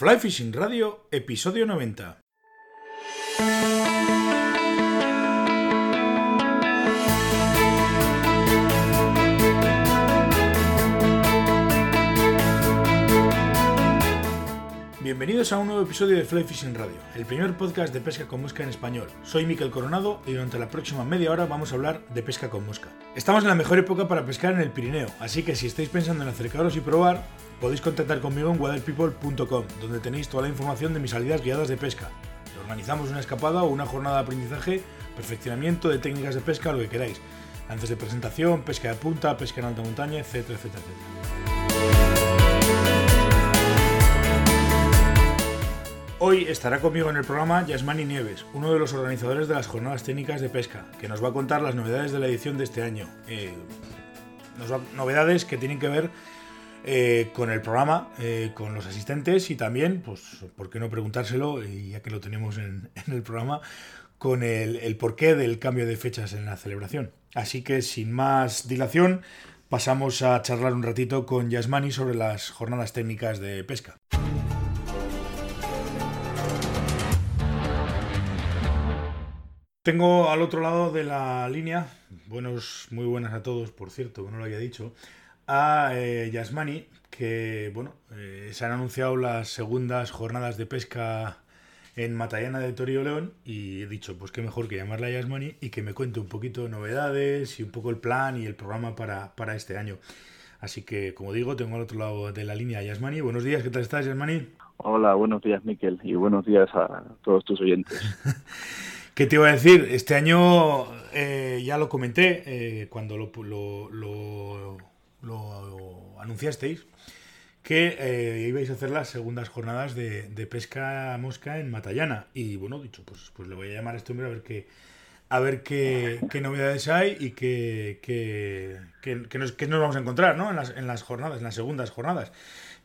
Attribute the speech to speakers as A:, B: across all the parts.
A: Fly Fishing Radio, episodio 90. Bienvenidos a un nuevo episodio de Fly Fishing Radio, el primer podcast de pesca con mosca en español. Soy Miquel Coronado y durante la próxima media hora vamos a hablar de pesca con mosca. Estamos en la mejor época para pescar en el Pirineo, así que si estáis pensando en acercaros y probar, podéis contactar conmigo en waterpeople.com, donde tenéis toda la información de mis salidas guiadas de pesca. Organizamos una escapada o una jornada de aprendizaje, perfeccionamiento de técnicas de pesca, lo que queráis. Antes de presentación, pesca de punta, pesca en alta montaña, etcétera, etcétera. Hoy estará conmigo en el programa Yasmani Nieves, uno de los organizadores de las jornadas técnicas de pesca, que nos va a contar las novedades de la edición de este año. Eh, novedades que tienen que ver eh, con el programa, eh, con los asistentes y también, pues, ¿por qué no preguntárselo, ya que lo tenemos en, en el programa, con el, el porqué del cambio de fechas en la celebración? Así que, sin más dilación, pasamos a charlar un ratito con Yasmani sobre las jornadas técnicas de pesca. Tengo al otro lado de la línea, buenos, muy buenas a todos, por cierto, que no lo había dicho, a eh, Yasmani, que bueno, eh, se han anunciado las segundas jornadas de pesca en Matallana de Torío León y he dicho, pues qué mejor que llamarla a Yasmani y que me cuente un poquito de novedades y un poco el plan y el programa para, para este año. Así que, como digo, tengo al otro lado de la línea a Yasmani. Buenos días, ¿qué tal estás, Yasmani?
B: Hola, buenos días, Miquel, y buenos días a todos tus oyentes.
A: ¿Qué te iba a decir? Este año eh, ya lo comenté eh, cuando lo, lo- lo- lo anunciasteis, que eh, ibais a hacer las segundas jornadas de, de pesca mosca en Matallana. Y bueno, dicho, pues, pues le voy a llamar a este hombre a ver qué, a ver qué, qué novedades hay y qué, qué, qué- qué nos, qué nos vamos a encontrar ¿no? en, las, en las jornadas, en las segundas jornadas.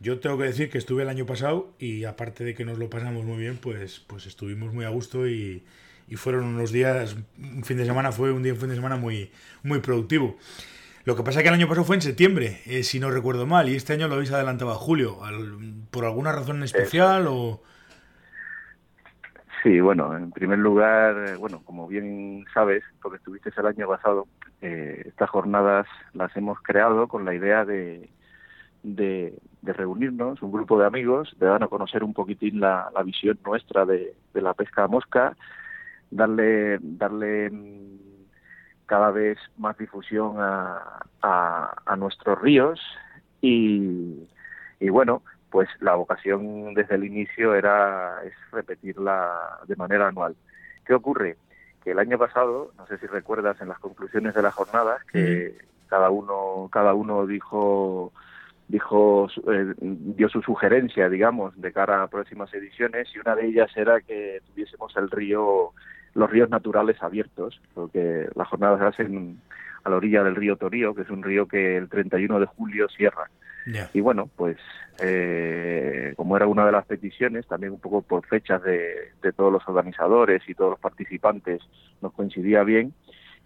A: Yo tengo que decir que estuve el año pasado y aparte de que nos lo pasamos muy bien, pues, pues estuvimos muy a gusto y, y fueron unos días, un fin de semana fue un día, fin de semana muy, muy productivo. Lo que pasa es que el año pasado fue en septiembre, eh, si no recuerdo mal, y este año lo habéis adelantado a julio. Al- ¿Por alguna razón en especial o...?
B: Sí, bueno, en primer lugar, eh, bueno, como bien sabes, porque estuviste el año pasado, eh, estas jornadas las hemos creado con la idea de, de, de reunirnos, un grupo de amigos, de dar a conocer un poquitín la, la visión nuestra de, de la pesca a mosca, darle, darle mm, cada vez más difusión a, a, a nuestros ríos y, y bueno, pues la vocación desde el inicio era es repetirla de manera anual. ¿Qué ocurre? Que el año pasado, no sé si recuerdas en las conclusiones de las jornadas, que cada uno cada uno dijo dijo su- eh, dio su sugerencia, digamos, de cara a próximas ediciones y una de ellas era que tuviésemos el río los ríos naturales abiertos, porque las jornadas se hacen a la orilla del río Torío, que es un río que el 31 de julio cierra. Y bueno, pues eh, como era una de las peticiones, también un poco por fechas de, de todos los organizadores y todos los participantes, nos coincidía bien.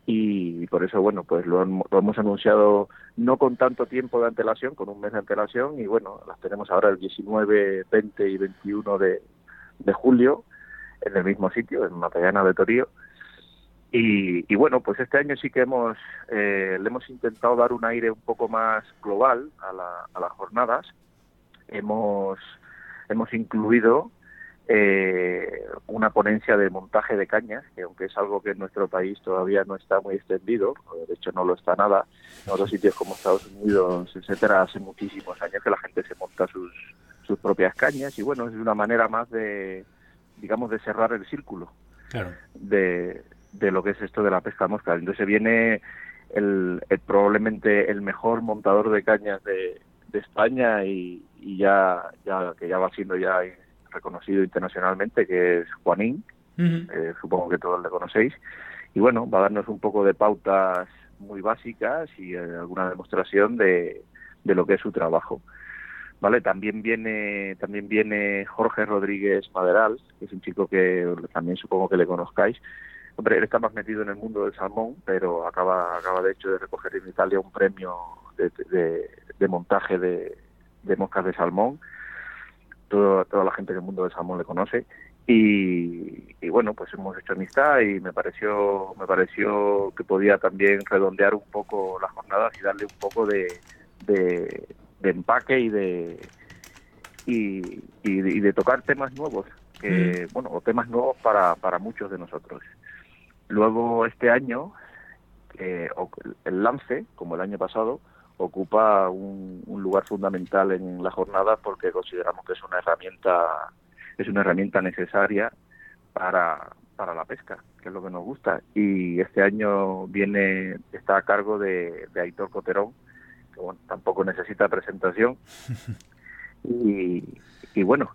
B: Y por eso, bueno, pues lo, hem- lo hemos anunciado no con tanto tiempo de antelación, con un mes de antelación, y bueno, las tenemos ahora el 19, 20 y 21 de, de julio en el mismo sitio, en Matallana de Torío. Y, y bueno, pues este año sí que hemos eh, le hemos intentado dar un aire un poco más global a, la- a las jornadas. Hemos hemos incluido eh, una ponencia de montaje de cañas, que aunque es algo que en nuestro país todavía no está muy extendido, de hecho no lo está nada, en otros sitios como Estados Unidos, etcétera, hace muchísimos años que la gente se monta sus, sus propias cañas y bueno, es una manera más de, digamos, de cerrar el círculo
A: Claro.
B: de, de lo que es esto de la pesca mosca. Entonces viene el, el- probablemente el mejor montador de cañas de, de España y, y ya, ya que ya va siendo ya reconocido internacionalmente, que es Juanín, eh, supongo que todos le conocéis, y bueno, va a darnos un poco de pautas muy básicas y eh, alguna demostración de, de lo que es su trabajo. Vale, también viene también viene Jorge Rodríguez Maderal, que es un chico que también supongo que le conozcáis. Hombre, él está más metido en el mundo del salmón, pero acaba acaba de hecho de recoger en Italia un premio de, de- de montaje de, de moscas de salmón toda la gente del mundo del salmón le conoce. Y, bueno, pues hemos hecho amistad y me pareció, me pareció que podía también redondear un poco las jornadas y darle un poco de, de, empaque y de, y, de tocar temas nuevos, que, mm. bueno, o temas nuevos para, para muchos de nosotros. Luego este año, eh, el lance, como el año pasado, ocupa un, lugar fundamental en la jornada porque consideramos que es una herramienta es una herramienta necesaria para, para la pesca, que es lo que nos gusta. Y este año viene está a cargo de, de Aitor Coterón, que bueno, tampoco necesita presentación. Y, y bueno,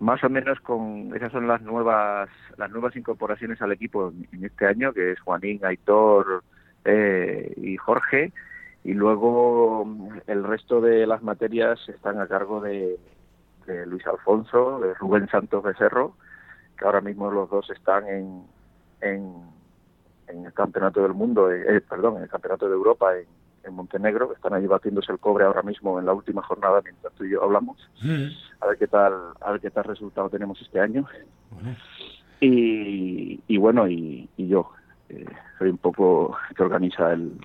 B: más o menos con esas son las nuevas las nuevas incorporaciones al equipo en este año, que es Juanín, Aitor eh, y Jorge y luego el resto de las materias están a cargo de, Luis Alfonso, de Rubén Santos Becerro, que ahora mismo los dos están en, en, el Campeonato del Mundo, eh, eh, perdón, en el Campeonato de Europa en, Montenegro, que están allí batiéndose el cobre ahora mismo en la última jornada mientras tú y yo hablamos. Mm. A ver qué tal, a ver qué tal resultado tenemos este año. Y, y, bueno, y, yo eh, soy un poco que organiza el,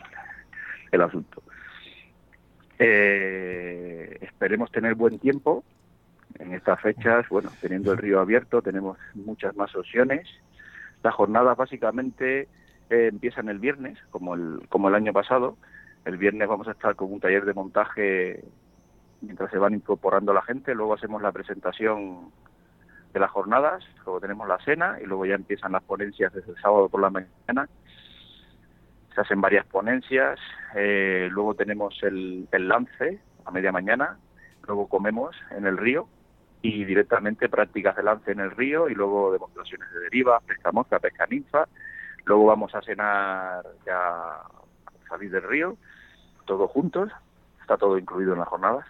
B: el asunto. Eh, esperemos tener buen tiempo en estas fechas. Bueno, teniendo el río abierto, tenemos muchas más opciones. Las jornadas básicamente eh, empiezan el viernes, como el, como el año pasado. El viernes vamos a estar con un taller de montaje mientras se van incorporando la gente. Luego hacemos la presentación de las jornadas, luego tenemos la cena y luego ya empiezan las ponencias desde el sábado por la mañana se hacen varias ponencias, eh, luego tenemos el, lance a media mañana, luego comemos en el río y directamente prácticas de lance en el río y luego demostraciones de deriva, pesca mosca, pesca ninfa, luego vamos a cenar ya salir del río, todos juntos, está todo incluido en las jornadas,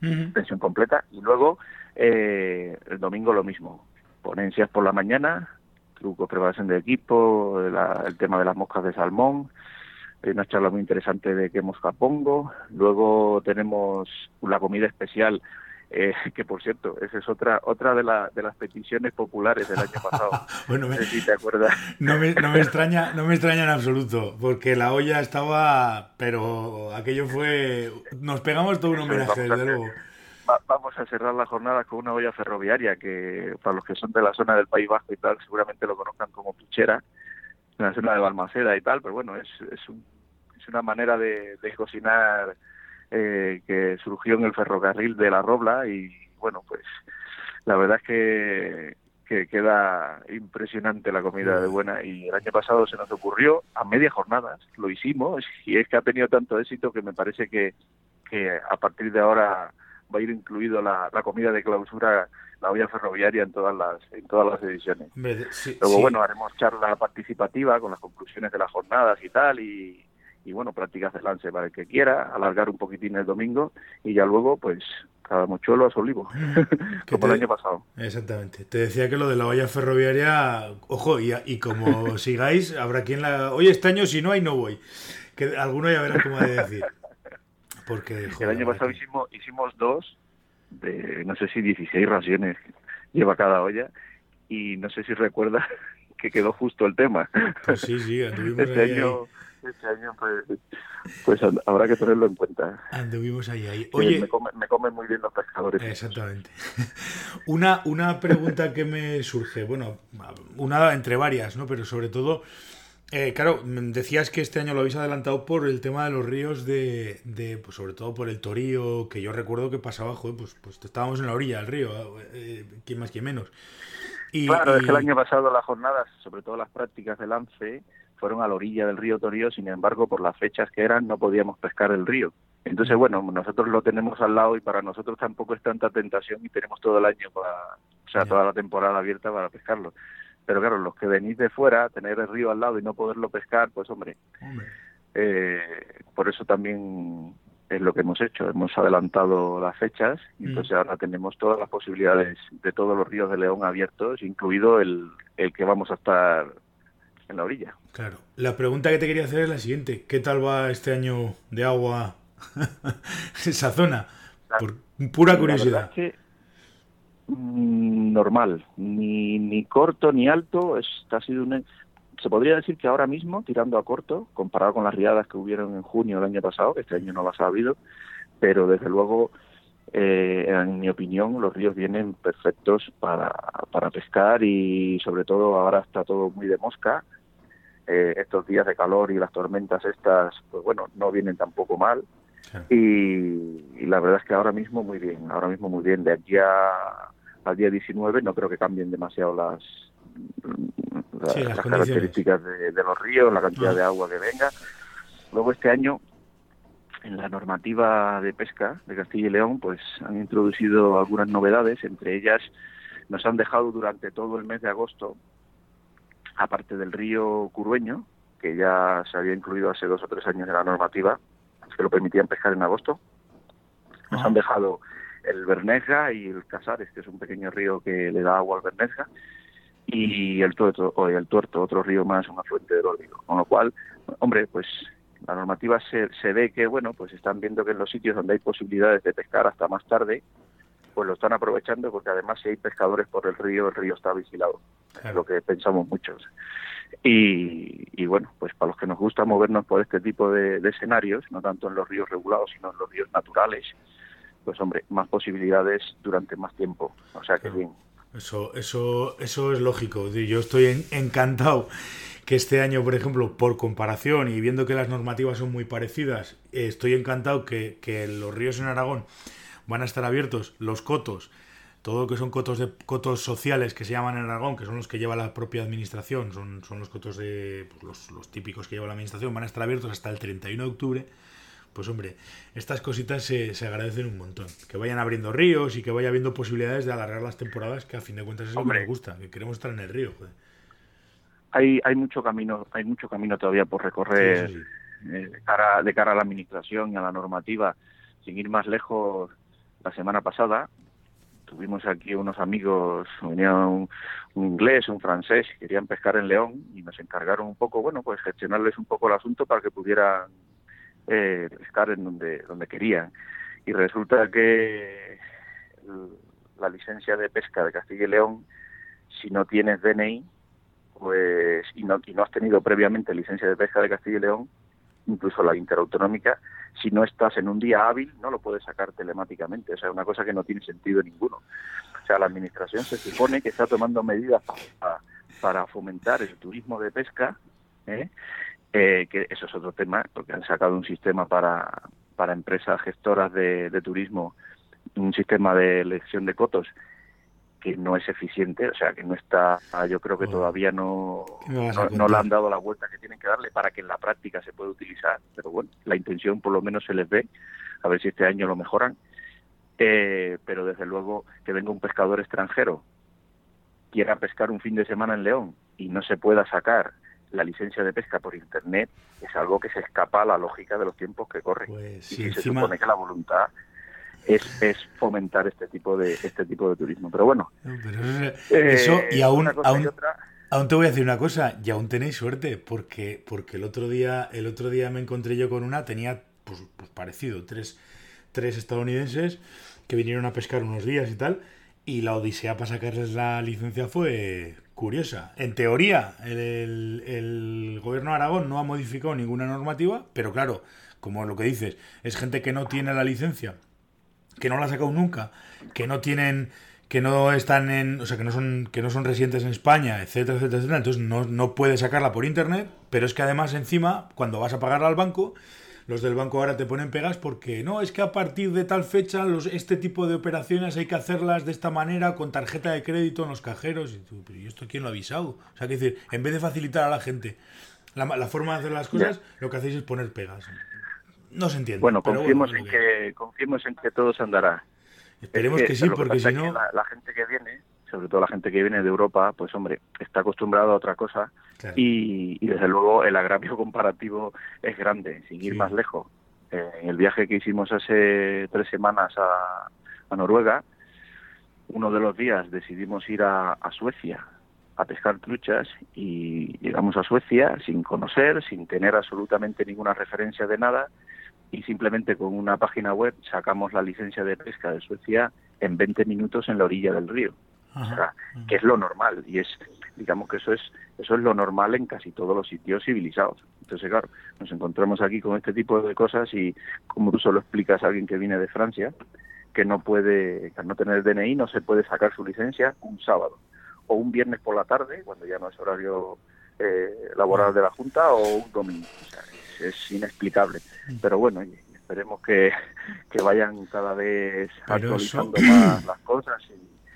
B: pensión completa, y luego eh, el domingo lo mismo, ponencias por la mañana, trucos, preparación de equipo, el tema de las moscas de salmón, hay una charla muy interesante de qué mosca pongo, luego tenemos la comida especial, eh, que por cierto, esa es otra otra de, de las peticiones populares del año pasado.
A: bueno, no sé si te acuerdas. No me, no me, extraña, no me extraña en absoluto, porque la olla estaba, pero aquello fue, nos pegamos todo un homenaje, desde luego
B: vamos a cerrar la jornada con una olla ferroviaria que para los que son de la zona del País Vasco y tal seguramente lo conozcan como Pichera, en la zona de Balmaceda y tal, pero bueno, es, es, un, es una manera de, cocinar eh, que surgió en el ferrocarril de la Robla y bueno, pues la verdad es que, que queda impresionante la comida de buena y el año pasado se nos ocurrió a media jornada, lo hicimos y es que ha tenido tanto éxito que me parece que, que a partir de ahora va a ir incluido la, comida de clausura, la olla ferroviaria en todas las en todas las ediciones. Luego, bueno, haremos charla participativa con las conclusiones de las jornadas y tal, y, y bueno, prácticas de lance para el que quiera, alargar un poquitín el domingo, y ya luego, pues, cada mochuelo a su olivo, como el año pasado.
A: Exactamente. Te decía que lo de la olla ferroviaria, ojo, y, y como sigáis, habrá quien la... Oye, este año si no hay, no voy. Que alguno ya verá cómo de decir. Porque,
B: el año pasado hicimos, hicimos dos, de no sé si 16 raciones lleva cada olla, y no sé si recuerdas que quedó justo el tema.
A: Pues sí, sí,
B: este año, Este año, pues, pues, habrá que tenerlo en cuenta.
A: Anduvimos ahí, ahí.
B: Oye, me, comen, muy bien los pescadores.
A: Exactamente. Una, una pregunta que me surge, bueno, una entre varias, ¿no? Pero sobre todo, eh, claro, decías que este año lo habéis adelantado por el tema de los ríos de, de pues sobre todo por el Torío, que yo recuerdo que pasaba, joder, pues, pues estábamos en la orilla del río, eh, quién más, quién menos.
B: Y, claro, es que el año pasado las jornadas, sobre todo las prácticas de lance, fueron a la orilla del río Torío, sin embargo, por las fechas que eran, no podíamos pescar el río. Entonces, bueno, nosotros lo tenemos al lado y para nosotros tampoco es tanta tentación y tenemos todo el año para, o sea, toda la temporada abierta para pescarlo. Pero claro, los que venís de fuera, tener el río al lado y no poderlo pescar, pues hombre, eh, por eso también es lo que hemos hecho. Hemos adelantado las fechas y mm. entonces ahora tenemos todas las posibilidades de todos los ríos de León abiertos, incluido el, el que vamos a estar en la orilla.
A: Claro. La pregunta que te quería hacer es la siguiente. ¿Qué tal va este año de agua esa zona? Por pura curiosidad.
B: mm, normal, ni, ni corto ni alto, está ha sido un, se podría decir que ahora mismo, tirando a corto, comparado con las riadas que hubieron en junio del año pasado, este año no las ha habido, pero desde luego, eh, en mi opinión, los ríos vienen perfectos para, para pescar y sobre todo ahora está todo muy de mosca. Eh, estos días de calor y las tormentas estas, pues bueno, no vienen tampoco mal. Y, la verdad es que ahora mismo muy bien, ahora mismo muy bien. De aquí a, al día 19 no creo que cambien demasiado las, las, características de, los ríos, la cantidad de ah. agua que venga. Luego este año, en la normativa de pesca de Castilla y León, pues han introducido algunas novedades, entre ellas nos han dejado durante todo el mes de agosto, aparte del río Curueño, que ya se había incluido hace dos o tres años en la normativa, que lo permitían pescar en agosto, nos han dejado el Berneja y el Casares, que es un pequeño río que le da agua al Berneja, y el tuerto, o el tuerto, otro río más, una fuente del río. Con lo cual, hombre, pues la normativa se, se ve que, bueno, pues están viendo que en los sitios donde hay posibilidades de pescar hasta más tarde, pues lo están aprovechando porque además si hay pescadores por el río, el río está vigilado, es lo que pensamos muchos. Y, y, bueno, pues para los que nos gusta movernos por este tipo de, de, escenarios, no tanto en los ríos regulados, sino en los ríos naturales, pues hombre, más posibilidades durante más tiempo. O sea que bien.
A: Eso, eso, eso es lógico. Yo estoy encantado que este año, por ejemplo, por comparación y viendo que las normativas son muy parecidas, estoy encantado que, los ríos en Aragón van a estar abiertos, los cotos, todo lo que son cotos de cotos sociales que se llaman en Aragón, que son los que lleva la propia administración, son, son los cotos de pues, los, los típicos que lleva la administración, van a estar abiertos hasta el 31 de octubre pues hombre, estas cositas se, agradecen un montón. Que vayan abriendo ríos y que vaya habiendo posibilidades de alargar las temporadas, que a fin de cuentas es lo que nos gusta, que queremos estar en el río.
B: Hay, hay mucho camino, hay mucho camino todavía por recorrer eh, de, cara, de cara a la administración y a la normativa. Sin ir más lejos, la semana pasada tuvimos aquí unos amigos, venía un, un, inglés, un francés, querían pescar en León y nos encargaron un poco, bueno, pues gestionarles un poco el asunto para que pudieran eh, pescar en donde, donde querían. Y resulta que la licencia de pesca de Castilla y León, si no tienes DNI, pues y no, y no has tenido previamente licencia de pesca de Castilla y León, incluso la interautonómica, si no estás en un día hábil, no lo puedes sacar telemáticamente. O sea, una cosa que no tiene sentido ninguno. O sea, la Administración se supone que está tomando medidas para, fomentar el turismo de pesca, ¿eh? Eh, que eso es otro tema, porque han sacado un sistema para, para empresas gestoras de, turismo, un sistema de elección de cotos que no es eficiente, o sea, que no está, yo creo que todavía no, no, le han dado la vuelta que tienen que darle para que en la práctica se pueda utilizar, pero bueno, la intención por lo menos se les ve, a ver si este año lo mejoran, eh, pero desde luego que venga un pescador extranjero, quiera pescar un fin de semana en León y no se pueda sacar la licencia de pesca por internet es algo que se escapa a la lógica de los tiempos que corren. Pues, y se supone que la voluntad es, es fomentar este tipo de este tipo de turismo. Pero bueno,
A: eso, eh, y aún, aún, aún, te voy a decir una cosa, y aún tenéis suerte, porque, porque el otro día, el otro día me encontré yo con una, tenía pues, pues parecido, tres, tres estadounidenses que vinieron a pescar unos días y tal, y la odisea para sacarles la licencia fue curiosa. En teoría, el, gobierno de Aragón no ha modificado ninguna normativa, pero claro, como lo que dices, es gente que no tiene la licencia, que no la ha sacado nunca, que no tienen que no están en, o sea, que no son que no son residentes en España, etcétera, etcétera, etcétera, entonces no, no puede sacarla por internet, pero es que además encima cuando vas a pagarla al banco los del banco ahora te ponen pegas porque no, es que a partir de tal fecha los, este tipo de operaciones hay que hacerlas de esta manera con tarjeta de crédito en los cajeros. Y tú, pero ¿y esto quién lo ha avisado? O sea, que decir, en vez de facilitar a la gente la, forma de hacer las cosas, lo que hacéis es poner pegas. No se entiende.
B: Bueno, confiemos, en, que, confiemos en que todo se andará.
A: Esperemos que, sí, porque si no...
B: la gente que viene sobre todo la gente que viene de Europa, pues hombre, está acostumbrado a otra cosa y, desde luego el agravio comparativo es grande, sin ir más lejos. Eh, en el viaje que hicimos hace tres semanas a, Noruega, uno de los días decidimos ir a, Suecia a pescar truchas y llegamos a Suecia sin conocer, sin tener absolutamente ninguna referencia de nada y simplemente con una página web sacamos la licencia de pesca de Suecia en 20 minutos en la orilla del río. O sea, que es lo normal y es digamos que eso es eso es lo normal en casi todos los sitios civilizados. Entonces, claro, nos encontramos aquí con este tipo de cosas y como tú solo explicas a alguien que viene de Francia, que no puede, al no tener DNI, no se puede sacar su licencia un sábado o un viernes por la tarde, cuando ya no es horario eh, laboral de la Junta, o un domingo. O sea, es, inexplicable. Mm. Pero bueno, esperemos que, que vayan cada vez actualizando más las cosas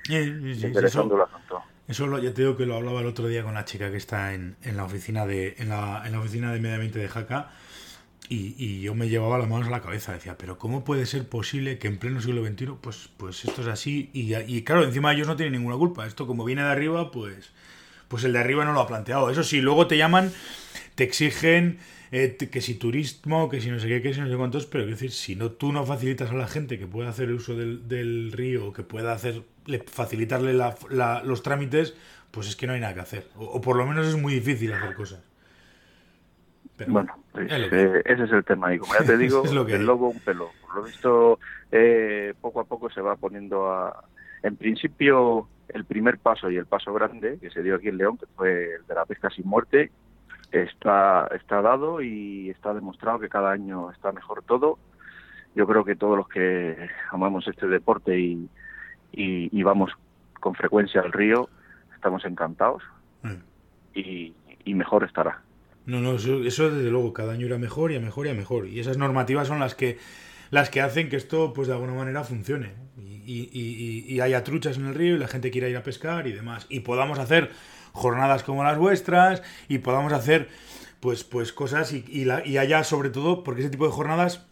B: y,
A: interesando el asunto. Eso lo, ya te digo que lo hablaba el otro día con la chica que está en, en la oficina de en la, en la oficina de medio ambiente de Jaca y, y, yo me llevaba las manos a la cabeza, decía, pero ¿cómo puede ser posible que en pleno siglo XXI, pues, pues esto es así? Y, y claro, encima ellos no tienen ninguna culpa. Esto como viene de arriba, pues, pues el de arriba no lo ha planteado. Eso sí, luego te llaman, te exigen eh, que si turismo, que si no sé qué, que si no sé cuántos, pero quiero decir, si no tú no facilitas a la gente que pueda hacer el uso del, del río, que pueda hacer, facilitarle la, los trámites, pues es que no hay nada que hacer. O, por lo menos es muy difícil hacer cosas.
B: bueno, pues, eh, ese es el tema. Y como ya te digo, el lobo un pelo. Por lo visto, eh, poco a poco se va poniendo a... En principio, el primer paso y el paso grande que se dio aquí en León, que fue el de la pesca sin muerte, está, está dado y está demostrado que cada año está mejor todo. Yo creo que todos los que amamos este deporte y, y, vamos con frecuencia al río, estamos encantados mm. y, y, mejor estará.
A: No, no, eso, eso, desde luego, cada año irá mejor y a mejor y a mejor. Y esas normativas son las que las que hacen que esto, pues de alguna manera, funcione. Y, y, y, haya truchas en el río y la gente quiera ir a pescar y demás. Y podamos hacer jornadas como las vuestras y podamos hacer pues, pues cosas y, y, la, y haya sobre todo, porque ese tipo de jornadas,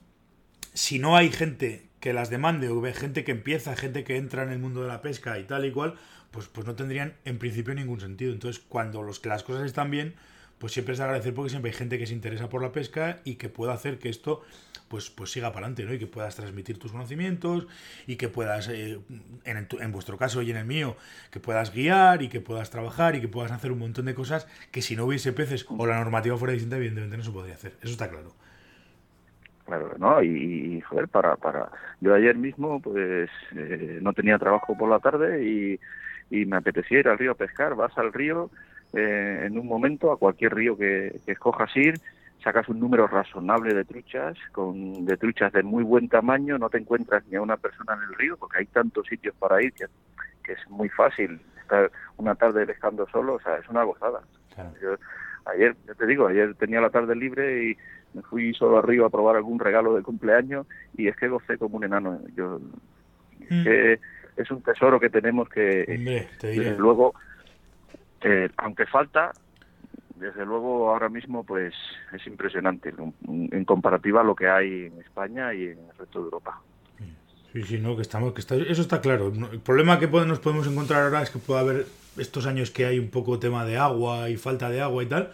A: si no hay gente que las demande o gente que empieza, gente que entra en el mundo de la pesca y tal y cual, pues, pues no tendrían en principio ningún sentido. Entonces, cuando los las cosas están bien, pues siempre es agradecer porque siempre hay gente que se interesa por la pesca y que pueda hacer que esto pues, pues siga para adelante, ¿no? Y que puedas transmitir tus conocimientos y que puedas, eh, en, en, vuestro caso y en el mío, que puedas guiar y que puedas trabajar y que puedas hacer un montón de cosas que si no hubiese peces o la normativa fuera distinta, evidentemente no se podría hacer. Eso está claro.
B: Claro, ¿no? Y, joder, para, para... Yo ayer mismo, pues, eh, no tenía trabajo por la tarde y, y me apetecía ir al río a pescar. Vas al río eh, en un momento, a cualquier río que, que escojas ir, sacas un número razonable de truchas, con de truchas de muy buen tamaño, no te encuentras ni a una persona en el río, porque hay tantos sitios para ir que, es muy fácil estar una tarde pescando solo, o sea, es una gozada. Yo, ayer, yo te digo, ayer tenía la tarde libre y me fui solo arriba a probar algún regalo de cumpleaños y es que gocé como un enano. Yo, mm. que es un tesoro que tenemos que, luego, eh, aunque falta, desde luego ahora mismo pues es impresionante en comparativa a lo que hay en España y en el resto de Europa.
A: Sí, sí, no, que estamos, que está, eso está claro. El problema que nos podemos encontrar ahora es que puede haber estos años que hay un poco tema de agua y falta de agua y tal,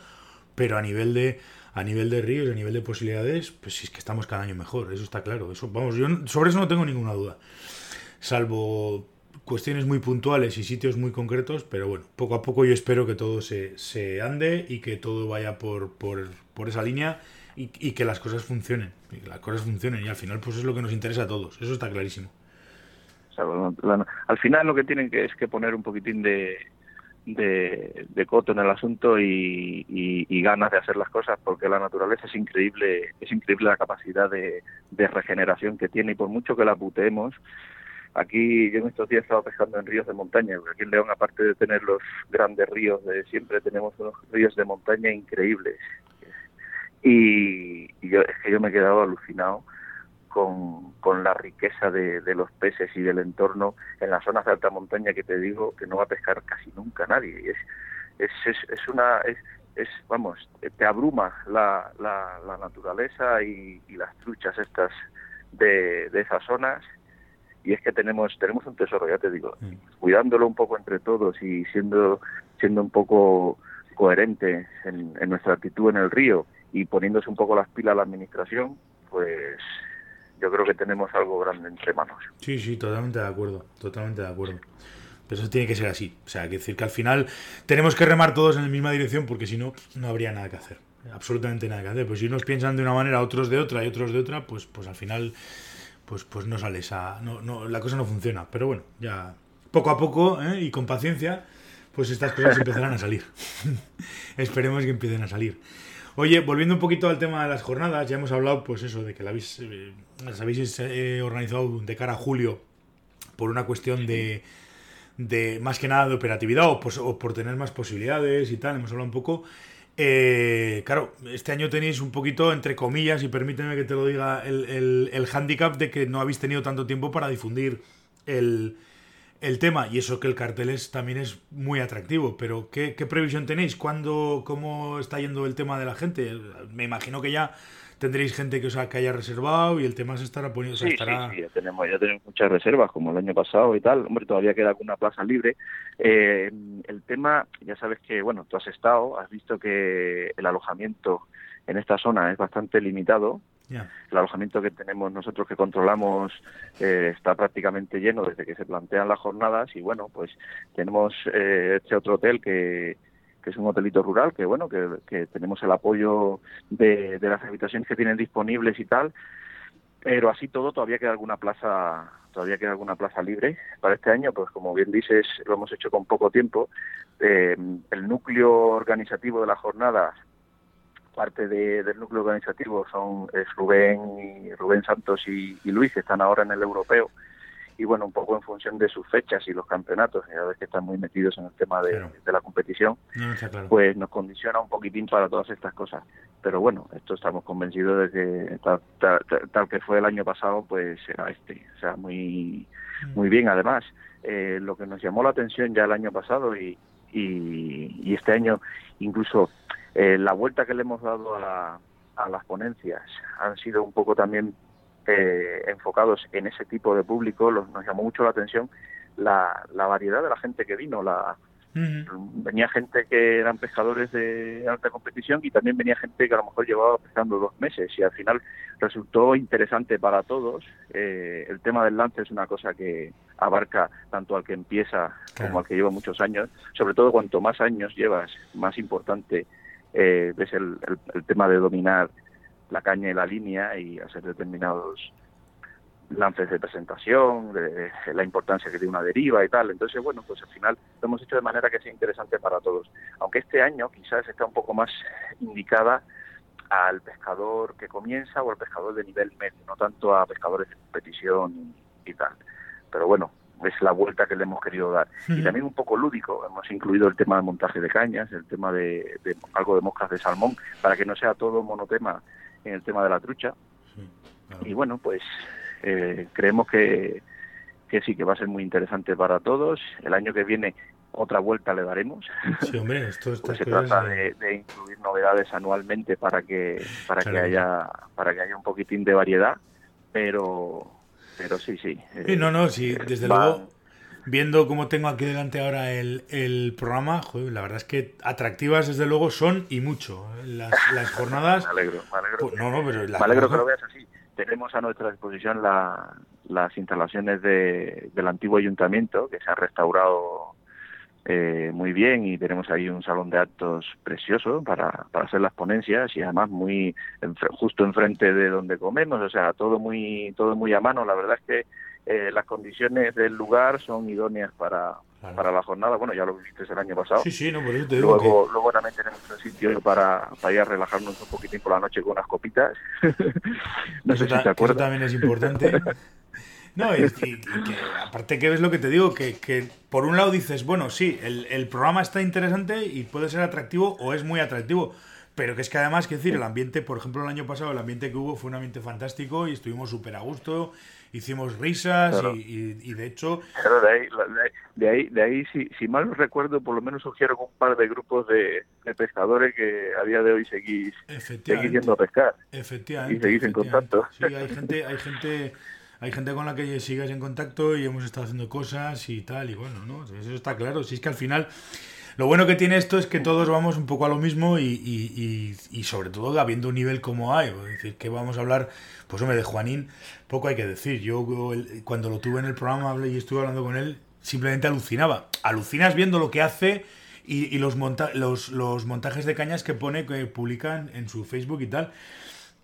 A: pero a nivel de a nivel de ríos, a nivel de posibilidades, pues sí es que estamos cada año mejor, eso está claro. Eso, vamos, yo sobre eso no tengo ninguna duda. Salvo cuestiones muy puntuales y sitios muy concretos, pero bueno, poco a poco yo espero que todo se, se ande y que todo vaya por, por, por esa línea y, y, que las cosas funcionen, y las cosas funcionen y al final pues es lo que nos interesa a todos, eso está clarísimo.
B: al final lo que tienen que es que poner un poquitín de, de, de coto en el asunto y, y, ganas de hacer las cosas porque la naturaleza es increíble, es increíble la capacidad de, de regeneración que tiene y por mucho que la puteemos, Aquí yo en estos días he estado pescando en ríos de montaña, porque aquí en León, aparte de tener los grandes ríos de siempre, tenemos unos ríos de montaña increíbles. Y, yo, es que yo me he quedado alucinado con, con la riqueza de, de, los peces y del entorno en las zonas de alta montaña que te digo que no va a pescar casi nunca nadie. Es, es, es, es una... Es, es, vamos, te abruma la, la, la naturaleza y, y, las truchas estas de, de esas zonas y es que tenemos tenemos un tesoro ya te digo mm. cuidándolo un poco entre todos y siendo siendo un poco coherente en, nuestra actitud en el río y poniéndose un poco las pilas a la administración pues yo creo que tenemos algo grande entre manos.
A: Sí sí totalmente de acuerdo totalmente de acuerdo. Pero eso tiene que ser así o sea que decir que al final tenemos que remar todos en la misma dirección porque si no no habría nada que hacer absolutamente nada que hacer. Pues si unos piensan de una manera otros de otra y otros de otra pues pues al final pues, pues no sale esa. No, no, la cosa no funciona. Pero bueno, ya poco a poco ¿eh? y con paciencia, pues estas cosas empezarán a salir. Esperemos que empiecen a salir. Oye, volviendo un poquito al tema de las jornadas, ya hemos hablado, pues eso, de que la habéis, eh, las habéis eh, organizado de cara a julio por una cuestión de, de más que nada de operatividad o, pues, o, por tener más posibilidades y tal, hemos hablado un poco. Eh, claro, este año tenéis un poquito, entre comillas, y permíteme que te lo diga, el, el, el handicap de que no habéis tenido tanto tiempo para difundir el, el tema, y eso que el cartel es, también es muy atractivo, pero ¿qué, qué previsión tenéis? ¿Cuándo, ¿Cómo está yendo el tema de la gente? Me imagino que ya tendréis gente que, o sea, que haya reservado y el tema se estará poniendo...
B: Sí,
A: estará...
B: sí, sí, ya tenemos, ya tenemos muchas reservas, como el año pasado y tal. Hombre, todavía queda alguna plaza libre. Eh, el tema, ya sabes que, bueno, tú has estado, has visto que el alojamiento en esta zona es bastante limitado,
A: Yeah.
B: el alojamiento que tenemos nosotros que controlamos eh, está prácticamente lleno desde que se plantean las jornadas y bueno pues tenemos eh, este otro hotel que, que es un hotelito rural que bueno que, tenemos el apoyo de, de, las habitaciones que tienen disponibles y tal pero así todo todavía queda alguna plaza todavía queda alguna plaza libre para este año pues como bien dices lo hemos hecho con poco tiempo. Eh, el núcleo organizativo de las jornadas parte de, del núcleo organizativo son es Rubén y Rubén Santos y, y, Luis que están ahora en el europeo y bueno un poco en función de sus fechas y los campeonatos ya ves que están muy metidos en el tema de,
A: Claro.
B: de la competición
A: No, está claro.
B: pues nos condiciona un poquitín para todas estas cosas pero bueno esto estamos convencidos de que tal, tal, tal- tal que fue el año pasado pues será este o sea muy muy bien además eh, lo que nos llamó la atención ya el año pasado y, y, y este año incluso eh, la vuelta que le hemos dado a, a las ponencias han sido un poco también eh, enfocados en ese tipo de público, los, nos llamó mucho la atención la, la variedad de la gente que vino, la, venía gente que eran pescadores de alta competición y también venía gente que a lo mejor llevaba pescando dos meses y al final resultó interesante para todos. Eh, el tema del lance es una cosa que abarca tanto al que empieza
A: Claro.
B: como al que lleva muchos años. Sobre todo cuanto más años llevas, más importante eh, es el, el, el tema de dominar la caña y la línea y hacer determinados lances de presentación, de, la importancia que tiene una deriva y tal. Entonces, bueno, pues al final lo hemos hecho de manera que sea interesante para todos. Aunque este año quizás está un poco más indicada al pescador que comienza o al pescador de nivel medio, no tanto a pescadores de competición y, tal. Pero bueno, es la vuelta que le hemos querido dar. Y también un poco lúdico, hemos incluido el tema del montaje de cañas, el tema de, de algo de moscas de salmón, para que no sea todo monotema en el tema de la trucha.
A: Sí, claro.
B: Y bueno, pues eh, creemos que, que sí, que va a ser muy interesante para todos. El año que viene otra vuelta le daremos.
A: Sí, hombre, esto estas
B: Pues se trata de, de incluir novedades anualmente para que para
A: Claro.
B: que haya para que haya un poquitín de variedad, pero pero sí, sí.
A: Sí,
B: eh,
A: no, no, sí,
B: eh,
A: desde
B: va-
A: luego, viendo cómo tengo aquí delante ahora el, el programa, joder, la verdad es que atractivas desde luego son y mucho. ¿eh? Las, las jornadas...
B: Me alegro, me alegro.
A: pues, no, no, pero
B: Me alegro que lo veas así. Tenemos a nuestra disposición la- las instalaciones de, del antiguo ayuntamiento que se han restaurado eh, muy bien y tenemos ahí un salón de actos precioso para, para hacer las ponencias y además muy justo enfrente de donde comemos, o sea, todo muy todo muy a mano. La verdad es que eh, las condiciones del lugar son idóneas para,
A: Claro.
B: para la jornada. Bueno, ya lo viste el año pasado.
A: Sí, sí, no, por eso te digo
B: Luego, luego también tenemos un sitio para, para ir a relajarnos un poquitín por la noche con unas copitas. no
A: Eso,
B: sé si te
A: eso
B: acuerdas.
A: también es importante. No, y, y- y que aparte que ves lo que te digo, que, que por un lado dices, bueno, sí, el, el programa está interesante y puede ser atractivo o es muy atractivo, pero que es que además, que decir, el ambiente, por ejemplo, el año pasado el ambiente que hubo fue un ambiente fantástico y estuvimos súper a gusto, hicimos risas
B: Claro.
A: y, y- y de hecho,
B: Pero de ahí, de ahí, de ahí si, si mal no recuerdo, por lo menos surgieron un par de grupos de, de pescadores que a día de hoy seguís, seguís yendo a pescar.
A: efectivamente,
B: y seguís en
A: efectivamente.
B: contacto.
A: Sí, hay gente, hay gente, hay gente con la que sigues en contacto y hemos estado haciendo cosas y tal, y bueno, ¿no? Eso está claro. Si es que al final, lo bueno que tiene esto es que todos vamos un poco a lo mismo y, y, y, y sobre todo habiendo un nivel como hay. Es decir, que vamos a hablar, pues hombre, de Juanín, poco hay que decir. Yo cuando lo tuve en el programa hablé y estuve hablando con él, simplemente alucinaba. Alucinas viendo lo que hace y, y los, monta los, los montajes de cañas que pone, que publican en su Facebook y tal.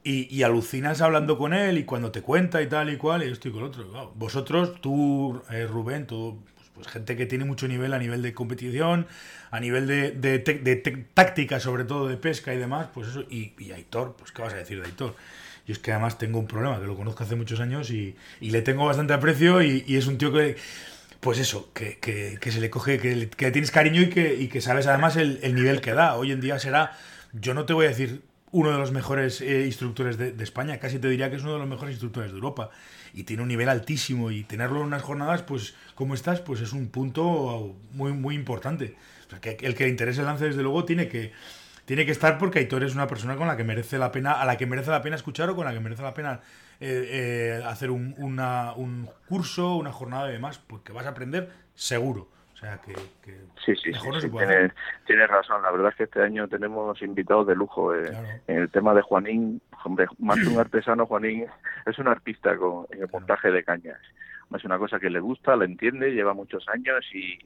A: y, alucinas hablando con él y cuando te cuenta y tal y cual, y yo estoy con otro. Vosotros, tú, eh, Rubén, tú, pues, gente que tiene mucho nivel a nivel de competición, a nivel de, de, táctica, sobre todo de pesca y demás, pues eso, y, Aitor, pues qué vas a decir de Aitor. Yo es que además tengo un problema, que lo conozco hace muchos años y, le tengo bastante aprecio y, es un tío que, pues eso, que, que, que se le coge, que le, que tienes cariño y que, sabes además el, el nivel que da. Hoy en día será, yo no te voy a decir uno de los mejores eh, instructores de, España, casi te diría que es uno de los mejores instructores de Europa. Y tiene un nivel altísimo y tenerlo en unas jornadas, pues como estás, pues es un punto muy, muy importante. que el que le interese el lance, desde luego, tiene que, tiene que estar porque Aitor es una persona con la que merece la pena, a la que merece la pena escuchar o con la que merece la pena eh, eh, hacer un, un curso, una jornada y demás, porque vas a aprender seguro. O sea, que,
B: sí, sí, sí, tienes, razón. La verdad es que este año tenemos invitados de lujo. Eh, en el tema de Juanín, hombre, más que un artesano, Juanín es un artista con, en el montaje de cañas. Es una cosa que le gusta, le entiende, lleva muchos años y,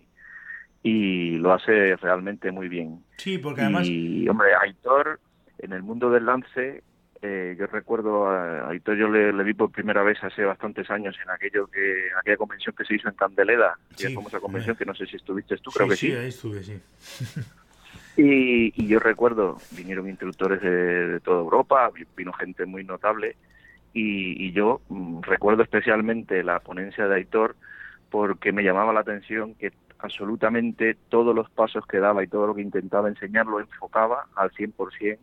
B: y lo hace realmente muy bien.
A: Sí, porque además...
B: Y, hombre, Aitor, en el mundo del lance, eh, yo recuerdo a Aitor, yo le, vi por primera vez hace bastantes años en aquello que aquella convención que se hizo en Candeleda, sí, es famosa convención que no sé si estuviste tú, creo que sí.
A: Sí, ahí estuve, sí.
B: y, yo recuerdo, vinieron instructores de, toda Europa, vino gente muy notable, y, yo mm, recuerdo especialmente la ponencia de Aitor porque me llamaba la atención que absolutamente todos los pasos que daba y todo lo que intentaba enseñar lo enfocaba al 100%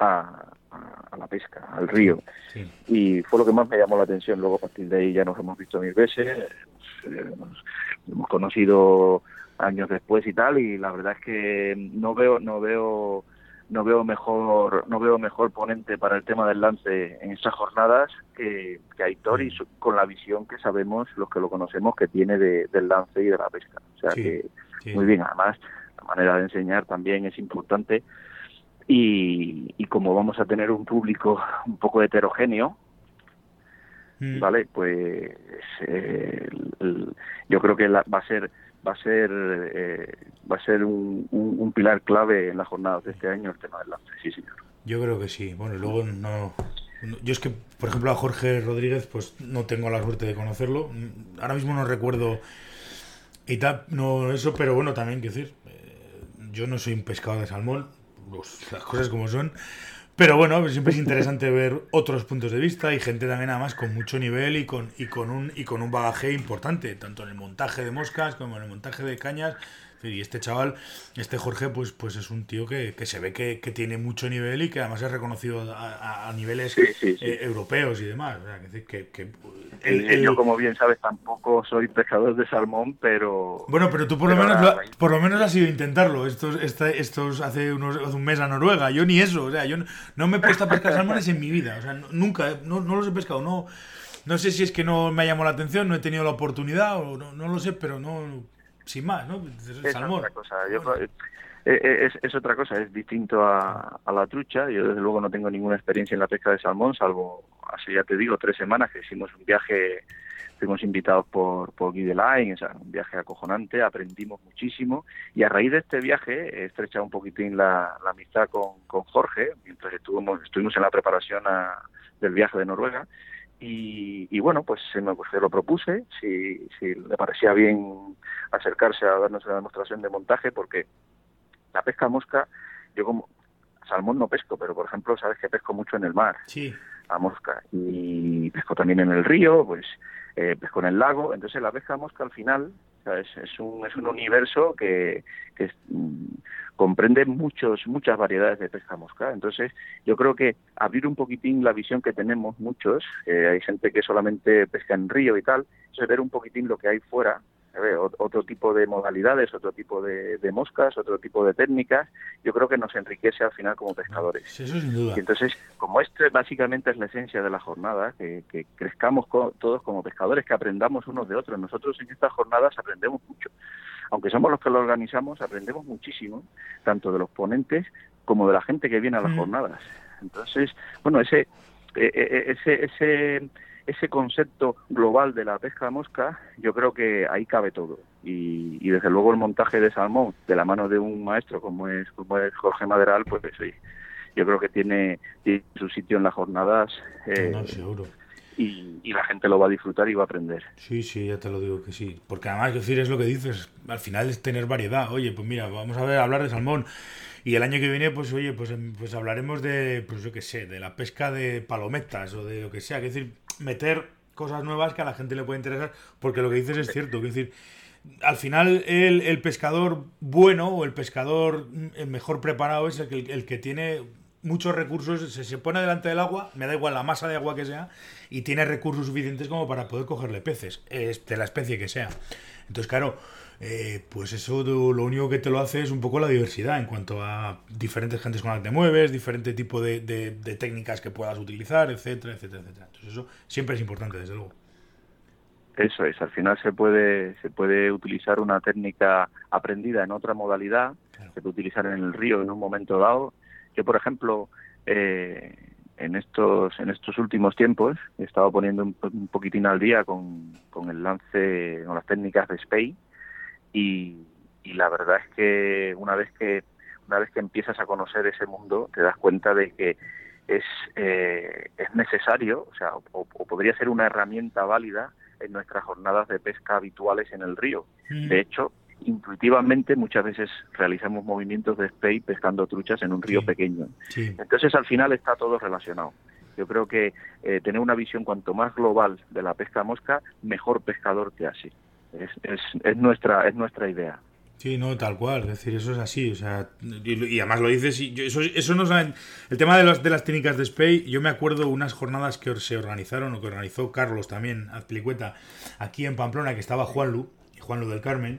B: a, a, la pesca, al río. Y fue lo que más me llamó la atención. Luego a partir de ahí ya nos hemos visto mil veces, hemos, hemos conocido años después y tal, y la verdad es que no veo, no veo no veo mejor no veo mejor ponente para el tema del lance en esas jornadas que, que Aitor y con la visión que sabemos los que lo conocemos que tiene de, del lance y de la pesca. O sea que muy bien. Además la manera de enseñar también es importante y, como vamos a tener un público un poco heterogéneo, mm. ¿vale? Pues eh, yo creo que va a ser va a ser eh, va a ser un, un, pilar clave en las jornadas de este año el tema del lance, sí señor.
A: Yo creo que sí. Bueno, luego no, yo es que, por ejemplo, a Jorge Rodríguez, pues no tengo la suerte de conocerlo. Ahora mismo no recuerdo y tal, no eso, pero bueno, también quiero decir, eh, yo no soy un pescador de salmón, las cosas como son. Pero bueno, siempre es interesante ver otros puntos de vista y gente también además con mucho nivel y con, y con, un, y con un bagaje importante, tanto en el montaje de moscas como en el montaje de cañas y este chaval, este Jorge, pues, pues es un tío que, que se ve que, que, tiene mucho nivel y que además es reconocido a, a niveles eh, europeos y demás. que,
B: que Yo, como bien sabes, tampoco soy pescador de salmón, pero...
A: Bueno, pero tú por lo menos lo, por lo menos has ido a intentarlo. Estos, este, estos hace, unos, un mes a Noruega. Yo ni eso. O sea, yo no, me he puesto a pescar salmones en mi vida. O sea, nunca, no, no los he pescado. No, no sé si es que no me ha llamado la atención, no he tenido la oportunidad o no, no lo sé, pero no sin más, ¿no?
B: Es, Otra cosa. Eh, eh, es, otra cosa, es distinto a, la trucha. Yo desde luego no tengo ninguna experiencia en la pesca de salmón, salvo hace ya te digo tres semanas que hicimos un viaje, fuimos invitados por, por Guy Line, o un viaje acojonante, aprendimos muchísimo y a raíz de este viaje he estrechado un poquitín la, amistad con, con, Jorge mientras estuvimos, estuvimos en la preparación del viaje de Noruega y, bueno, pues se, me, pues lo propuse, si, si le parecía bien acercarse a darnos una demostración de montaje, porque la pesca mosca, yo como salmón no pesco, pero por ejemplo, sabes que pesco mucho en el mar,
A: sí.
B: a mosca, y pesco también en el río, pues eh, pesco en el lago, entonces la pesca mosca al final es, un, es un universo que, que mm, comprende muchos, muchas variedades de pesca mosca. Entonces, yo creo que abrir un poquitín la visión que tenemos muchos, hay gente que solamente pesca en río y tal, es ver un poquitín lo que hay fuera otro tipo de modalidades, otro tipo de, moscas, otro tipo de técnicas, yo creo que nos enriquece al final como pescadores.
A: eso sin duda.
B: Y entonces, como esto básicamente es la esencia de la jornada, que, crezcamos todos como pescadores, que aprendamos unos de otros. Nosotros en estas jornadas aprendemos mucho. Aunque somos los que lo organizamos, aprendemos muchísimo, tanto de los ponentes como de la gente que viene a las mm. jornadas. Entonces, bueno, ese, e, e, e, ese, ese ese concepto global de la pesca mosca, yo creo que ahí cabe todo. Y, desde luego el montaje de salmón de la mano de un maestro como es, como es Jorge Maderal, pues sí, yo creo que tiene, su sitio en las jornadas.
A: no, seguro
B: y, la gente lo va a disfrutar y va a aprender.
A: Sí, sí, ya te lo digo que sí. Porque además, decir, es lo que dices, al final es tener variedad. Oye, pues mira, vamos a ver, hablar de salmón. Y el año que viene, pues oye, pues, em, pues hablaremos de, pues yo qué sé, de la pesca de palometas o de lo que sea. Es decir, meter cosas nuevas que a la gente le puede interesar, porque lo que dices es cierto. Es decir, al final el, el pescador bueno o el pescador mm, mejor preparado es el que, el que tiene muchos recursos, se, se pone delante del agua, me da igual la masa de agua que sea, y tiene recursos suficientes como para poder cogerle peces, de la especie que sea. Entonces, claro, eh, pues eso lo único que te lo hace es un poco la diversidad en cuanto a diferentes gentes con las que te mueves, diferente tipo de, de, técnicas que puedas utilizar, etcétera, etcétera, etcétera. Entonces eso siempre es importante, desde luego.
B: Eso es, al final se puede, se puede utilizar una técnica aprendida en otra modalidad, se puede utilizar en el río en un momento dado yo, por ejemplo, eh, en estos en estos últimos tiempos he estado poniendo un, poquitín al día con, con, el lance, con las técnicas de Spey y, y, la verdad es que una vez que una vez que empiezas a conocer ese mundo te das cuenta de que es eh, es necesario, o sea, o, podría ser una herramienta válida en nuestras jornadas de pesca habituales en el río. Mm. De hecho, intuitivamente muchas veces realizamos movimientos de spey pescando truchas en un río pequeño. Entonces al final está todo relacionado. Yo creo que eh, tener una visión cuanto más global de la pesca mosca, mejor pescador te hace. Es, es, es, nuestra, es nuestra idea.
A: Sí, no, tal cual, es decir, eso es así, o sea, y, además lo dices, y eso, eso no saben, el tema de, las de las técnicas de spey, yo me acuerdo unas jornadas que se organizaron, o que organizó Carlos también, Azpilicueta, aquí en Pamplona, que estaba Juanlu, Juanlu del Carmen,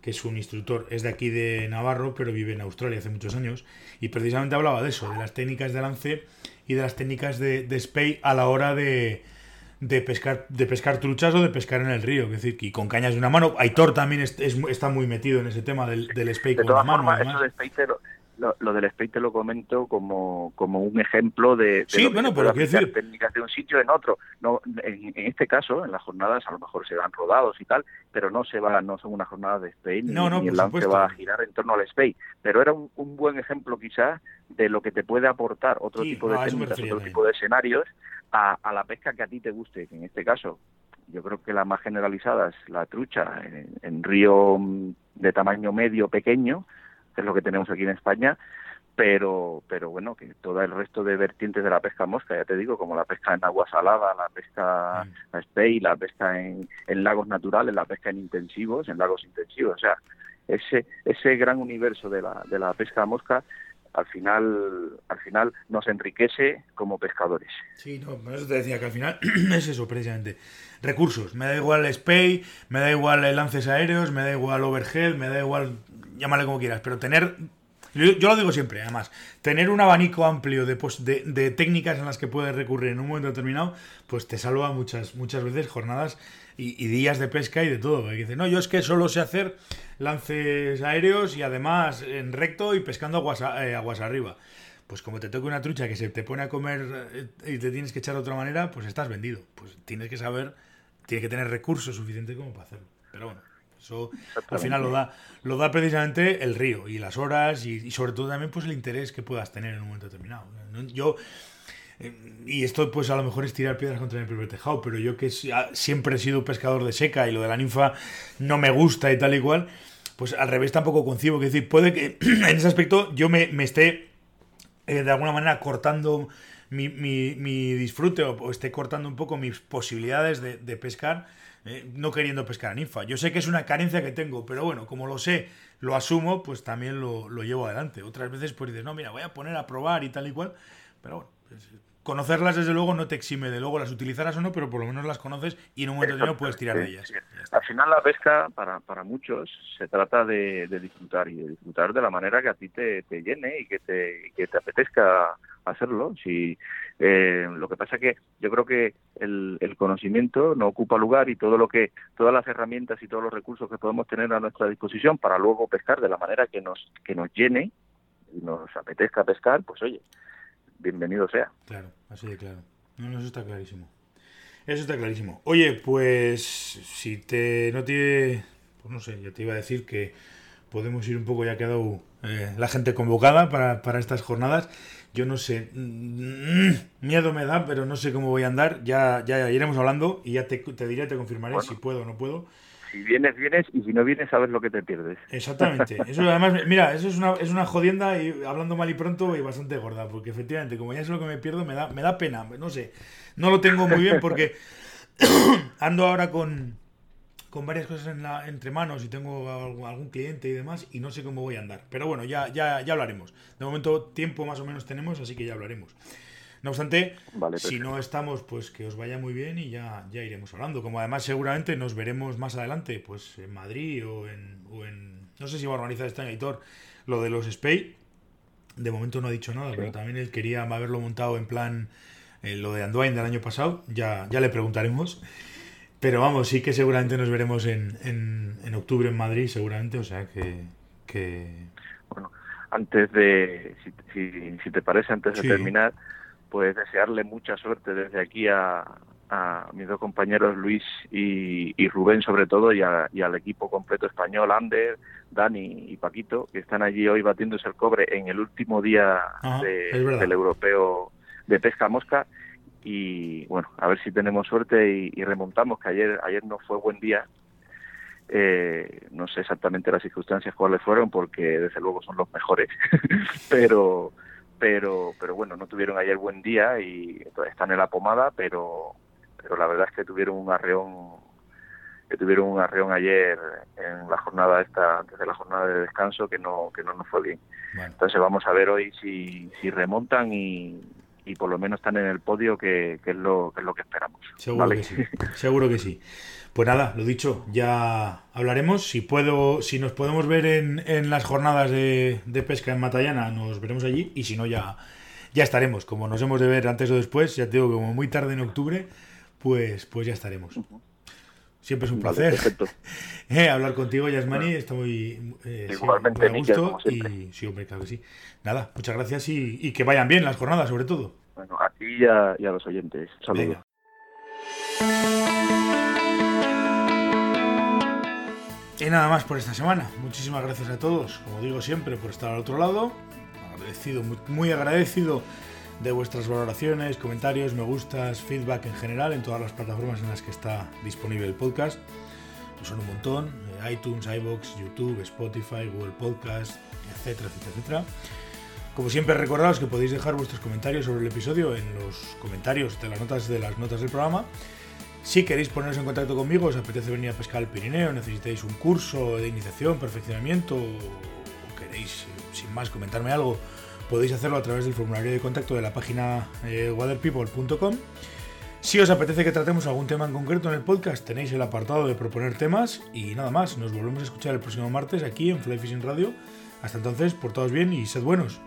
A: que es un instructor, es de aquí de Navarro, pero vive en Australia hace muchos años, y precisamente hablaba de eso, de las técnicas de lance y de las técnicas de, de spay a la hora de, de pescar de pescar truchas o de pescar en el río, es decir, y con cañas de una mano. Aitor también está muy metido en ese tema del, del spay con
B: la
A: mano.
B: eso de lo, del spray te lo comento como, como un ejemplo de,
A: sí, bueno, pero decir...
B: técnicas de un sitio en otro. No, en, este caso, en las jornadas a lo mejor se van rodados y tal, pero no se va, no son una jornada de spray ni,
A: no,
B: el lance va a girar en torno al spray. Pero era un, buen ejemplo quizás de lo que te puede aportar otro tipo de técnicas, otro tipo de escenarios a, a la pesca que a ti te guste. En este caso, yo creo que la más generalizada es la trucha en río de tamaño medio pequeño, es lo que tenemos aquí en España, pero pero bueno, que todo el resto de vertientes de la pesca mosca, ya te digo, como la pesca en agua salada, la pesca mm. a spey, la pesca en, en lagos naturales, la pesca en intensivos, en lagos intensivos, o sea, ese ese gran universo de la, de la pesca mosca al final al final nos enriquece como pescadores.
A: Sí, no, por eso te decía que al final es eso precisamente. Recursos, me da igual el spay, me da igual el lances aéreos, me da igual overhead, me da igual llámale como quieras, pero tener yo, lo digo siempre, además, tener un abanico amplio de, de, técnicas en las que puedes recurrir en un momento determinado, pues te salva muchas, muchas veces jornadas y, días de pesca y de todo. Que decir, no, yo es que solo sé hacer lances aéreos y además en recto y pescando aguas, eh, aguas arriba. Pues como te toque una trucha que se te pone a comer eh, y te tienes que echar de otra manera, pues estás vendido. Pues tienes que saber, tienes que tener recursos suficientes como para hacerlo. Pero bueno. Eso al final lo da, lo da precisamente el río y las horas y, sobre todo también pues el interés que puedas tener en un momento determinado. Yo, eh, y esto pues a lo mejor es tirar piedras contra el primer tejado, pero yo que siempre he sido pescador de seca y lo de la ninfa no me gusta y tal y cual, pues al revés tampoco concibo. Que decir, puede que en ese aspecto yo me, esté eh, de alguna manera cortando mi, mi, disfrute o, esté cortando un poco mis posibilidades de, de pescar eh, no queriendo pescar a ninfa. Yo sé que es una carencia que tengo, pero bueno, como lo sé, lo asumo, pues también lo, llevo adelante. Otras veces pues dices, no, mira, voy a poner a probar y tal y cual, pero bueno, pues, conocerlas desde luego no te exime de luego las utilizarás o no, pero por lo menos las conoces y en un momento determinado puedes tirar de ellas.
B: Al final la pesca para, para muchos se trata de, disfrutar y de disfrutar de la manera que a ti te, llene y que te, que te apetezca hacerlo. Si, eh, lo que pasa que yo creo que el, el, conocimiento no ocupa lugar y todo lo que todas las herramientas y todos los recursos que podemos tener a nuestra disposición para luego pescar de la manera que nos que nos llene y nos apetezca pescar, pues oye, bienvenido sea.
A: Claro, así de claro. No, no, eso está clarísimo. Eso está clarísimo. Oye, pues si te no tiene, pues no sé, ya te iba a decir que podemos ir un poco, ya ha quedado eh, la gente convocada para, para, estas jornadas. Yo no sé, mm, miedo me da, pero no sé cómo voy a andar. Ya, ya iremos hablando y ya te, te diré, te confirmaré si puedo o no puedo.
B: Si vienes, vienes y si no vienes, sabes lo que te pierdes.
A: Exactamente. Eso además, mira, eso es una, es una jodienda y hablando mal y pronto y bastante gorda, porque efectivamente, como ya es lo que me pierdo, me da, me da pena. No sé, no lo tengo muy bien porque ando ahora con con varias cosas en la, entre manos y tengo algún, cliente y demás y no sé cómo voy a andar. Pero bueno, ya, ya, ya hablaremos. De momento tiempo más o menos tenemos, así que ya hablaremos. No obstante, si no estamos, pues que os vaya muy bien y ya, ya iremos hablando. Como además seguramente nos veremos más adelante, pues en Madrid o en... O en no sé si va a organizar este editor lo de los SPAY. De momento no ha dicho nada, pero también él quería haberlo montado en plan eh, lo de Anduin del año pasado. Ya, ya le preguntaremos. Pero vamos, sí que seguramente nos veremos en, en, octubre en Madrid, seguramente, o sea que...
B: Bueno, antes de, si, si, te parece, antes de terminar, pues desearle mucha suerte desde aquí a, a mis dos compañeros Luis y, y Rubén sobre todo y, y, al equipo completo español, Ander, Dani y Paquito, que están allí hoy batiéndose el cobre en el último día del europeo de pesca mosca. Y bueno, a ver si tenemos suerte y, remontamos, que ayer, ayer no fue buen día. Eh, no sé exactamente las circunstancias cuáles fueron, porque desde luego son los mejores, pero pero pero bueno, no tuvieron ayer buen día y están en la pomada, pero pero la verdad es que tuvieron un arreón que tuvieron un arreón ayer en la jornada esta antes de la jornada de descanso que no que no nos fue bien. Entonces vamos a ver hoy si si remontan y, y por lo menos están en el podio, que, es, lo, que es lo que esperamos.
A: Seguro que sí. Seguro que sí. Pues nada, lo dicho, ya hablaremos. Si puedo, si nos podemos ver en, en las jornadas de, pesca en Matallana, nos veremos allí. Y si no, ya, ya estaremos. Como nos hemos de ver antes o después, ya te digo, como muy tarde en octubre, pues, pues ya estaremos. Siempre es un placer eh, hablar contigo, Yasmani. Está muy, eh,
B: Igualmente,
A: sí, gusto. y sí, hombre, claro que sí. Nada, muchas gracias y, que vayan bien las jornadas, sobre todo.
B: Bueno, a ti y a, los oyentes. Saludos.
A: Y nada más por esta semana. Muchísimas gracias a todos, como digo siempre, por estar al otro lado. Agradecido, muy agradecido de vuestras valoraciones, comentarios, me gustas, feedback en general en todas las plataformas en las que está disponible el podcast. Pues son un montón, eh, iTunes, iBox, YouTube, Spotify, Google Podcast, etcétera, etcétera, etcétera. Como siempre recordaos que podéis dejar vuestros comentarios sobre el episodio en los comentarios de las notas de las notas del programa. Si queréis poneros en contacto conmigo, os apetece venir a pescar el Pirineo, necesitáis un curso de iniciación, perfeccionamiento, o queréis, sin más, comentarme algo, podéis hacerlo a través del formulario de contacto de la página eh, waterpeople.com. Si os apetece que tratemos algún tema en concreto en el podcast, tenéis el apartado de proponer temas y nada más. Nos volvemos a escuchar el próximo martes aquí en Fly Fishing Radio. Hasta entonces, portaos bien y sed buenos.